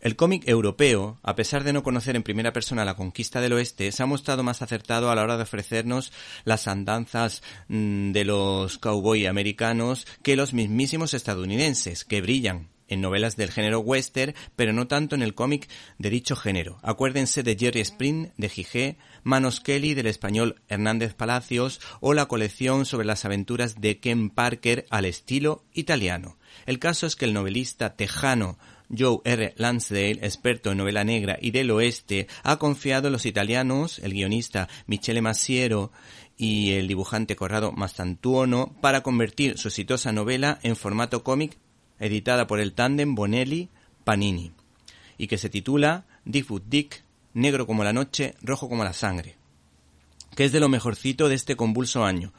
El cómic europeo, a pesar de no conocer en primera persona la conquista del oeste, se ha mostrado más acertado a la hora de ofrecernos las andanzas mm, de los cowboy americanos que los mismísimos estadounidenses, que brillan en novelas del género western, pero no tanto en el cómic de dicho género. Acuérdense de Jerry Spring, de Gigé, Manos Kelly, del español Hernández Palacios, o la colección sobre las aventuras de Ken Parker al estilo italiano. El caso es que el novelista tejano Joe R. Lansdale, experto en novela negra y del oeste, ha confiado en los italianos, el guionista Michele Massiero y el dibujante Corrado Mastantuono, para convertir su exitosa novela en formato cómic editada por el tándem Bonelli Panini, y que se titula Dick Dick, negro como la noche, rojo como la sangre, que es de lo mejorcito de este convulso año,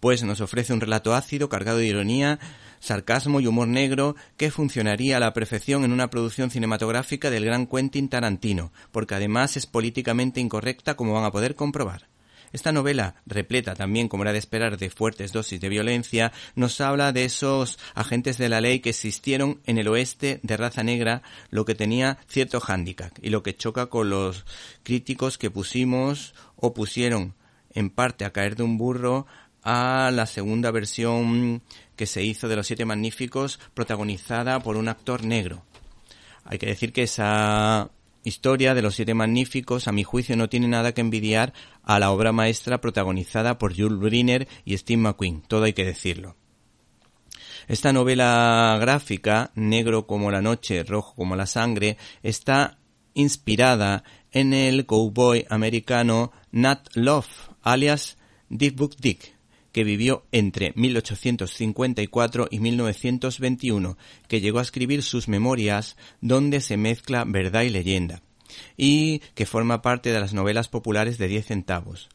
pues nos ofrece un relato ácido cargado de ironía sarcasmo y humor negro que funcionaría a la perfección en una producción cinematográfica del gran Quentin Tarantino, porque además es políticamente incorrecta como van a poder comprobar. Esta novela, repleta también, como era de esperar, de fuertes dosis de violencia, nos habla de esos agentes de la ley que existieron en el oeste de raza negra, lo que tenía cierto hándicap y lo que choca con los críticos que pusimos o pusieron en parte a caer de un burro a la segunda versión que se hizo de Los Siete Magníficos, protagonizada por un actor negro. Hay que decir que esa historia de Los Siete Magníficos, a mi juicio, no tiene nada que envidiar a la obra maestra protagonizada por Jules Briner y Steve McQueen, todo hay que decirlo. Esta novela gráfica, negro como la noche, rojo como la sangre, está inspirada en el cowboy americano Nat Love, alias Dick Book Dick, que vivió entre 1854 y 1921, que llegó a escribir sus memorias donde se mezcla verdad y leyenda, y que forma parte de las novelas populares de 10 centavos,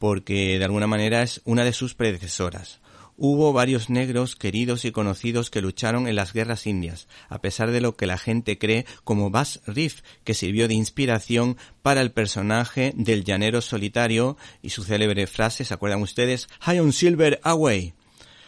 porque de alguna manera es una de sus predecesoras. Hubo varios negros queridos y conocidos que lucharon en las guerras indias, a pesar de lo que la gente cree como Bass Riff, que sirvió de inspiración para el personaje del llanero solitario y su célebre frase, ¿se acuerdan ustedes? High on Silver Away.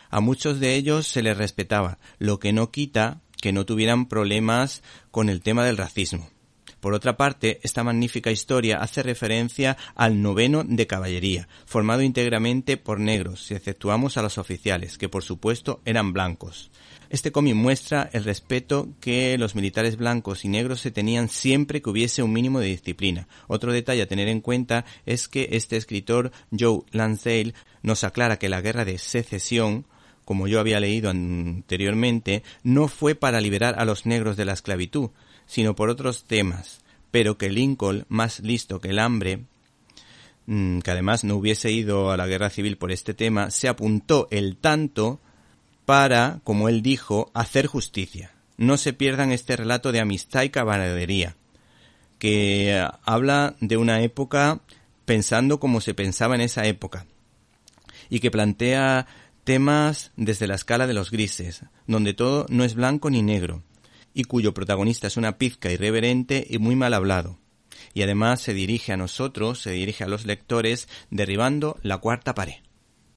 A muchos de ellos se les respetaba, lo que no quita que no tuvieran problemas con el tema del racismo. Por otra parte, esta magnífica historia hace referencia al noveno de caballería, formado íntegramente por negros, si exceptuamos a los oficiales, que por supuesto eran blancos. Este cómic muestra el respeto que los militares blancos y negros se tenían siempre que hubiese un mínimo de disciplina. Otro detalle a tener en cuenta es que este escritor Joe Lansdale nos aclara que la guerra de secesión como yo había leído anteriormente, no fue para liberar a los negros de la esclavitud, sino por otros temas, pero que Lincoln, más listo que el hambre, mm, que además no hubiese ido a la guerra civil por este tema, se apuntó el tanto para, como él dijo, hacer justicia. No se pierdan este relato de amistad y caballería, que habla de una época pensando como se pensaba en esa época, y que plantea temas desde la escala de los grises, donde todo no es blanco ni negro, y cuyo protagonista es una pizca irreverente y muy mal hablado. Y además se dirige a nosotros, se dirige a los lectores, derribando la cuarta pared.